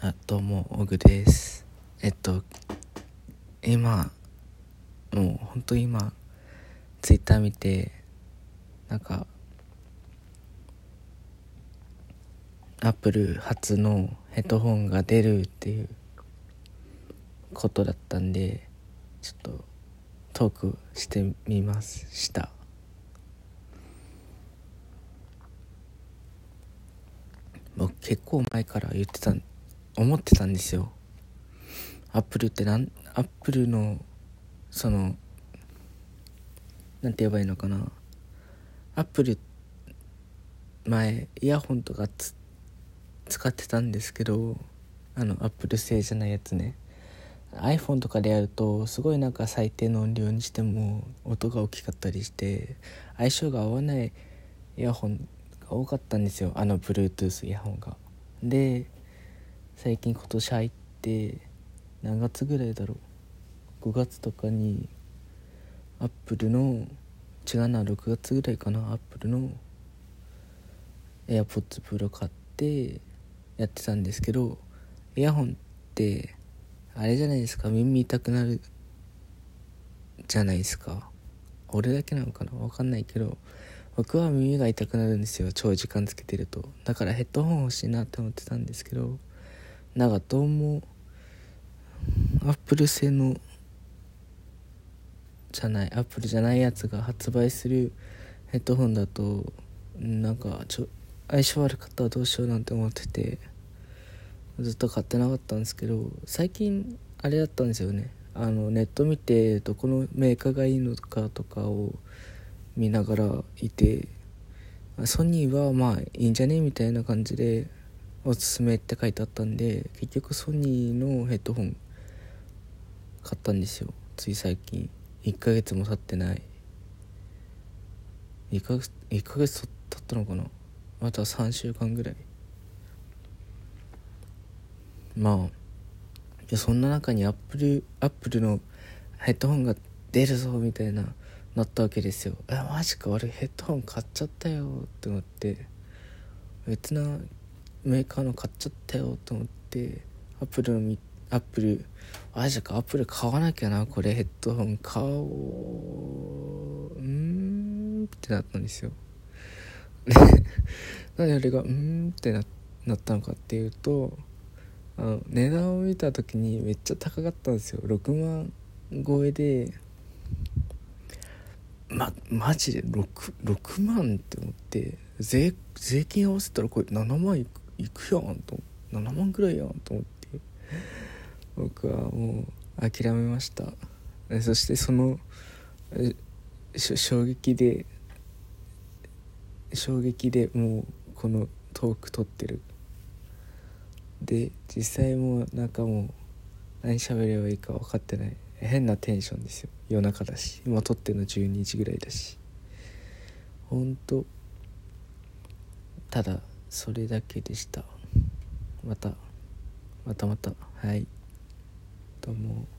あどうもオグです。えっと今もう本当今ツイッター見てなんかアップル初のヘッドホンが出るっていうことだったんでちょっとトークしてみました。僕結構前から言ってた思ってたんですよ。アップルってなんアップルのそのなんて言えばいいのかな。アップル前イヤホンとか使ってたんですけどあのアップル製じゃないやつね。iPhone とかでやるとすごいなんか最低の音量にしても音が大きかったりして相性が合わないイヤホンが多かったんですよ。あの Bluetooth イヤホンが。で最近今年入って何月ぐらいだろう？5月とかにアップルの違うな6月ぐらいかなアップルの AirPods Pro 買ってやってたんですけどイヤホンってあれじゃないですか耳痛くなるじゃないですか。俺だけなのかな？分かんないけど僕は耳が痛くなるんですよ長時間つけてると。だからヘッドホン欲しいなって思ってたんですけどなんかどうもアップル製のじゃないアップルじゃないやつが発売するヘッドホンだとなんかちょ相性悪かったらどうしようなんて思っててずっと買ってなかったんですけど最近あれだったんですよね。あのネット見てどこのメーカーがいいのかとかを見ながらいてソニーはまあいいんじゃね？みたいな感じでおすすめって書いてあったんで結局ソニーのヘッドホン買ったんですよ。つい最近。1ヶ月も経ってない。1ヶ月1ヶ月経ったのかな。あとは3週間ぐらい。まあそんな中にアップルアップルのヘッドホンが出るぞみたいななったわけですよ。えマジか俺ヘッドホン買っちゃったよって思って。別なメーカーの買っちゃったよと思ってアップルのアップルマジかアップル買わなきゃなこれヘッドホン買おう。うんってなったんですよ。なんであれがうんってななったのかっていうとあの値段を見た時にめっちゃ高かったんですよ。6万超えでまマジで 6, 6万って思って税税金合わせたらこれ7万いくいくやんと7万ぐらいやんと思って。僕はもう諦めました。そしてその衝撃で衝撃でもうこのトーク撮ってる。で実際もうなんかもう何喋ればいいか分かってない。変なテンションですよ。夜中だし。今撮ってるの12時ぐらいだし。ほんとただそれだけでした。またまたまた。はい。どうも。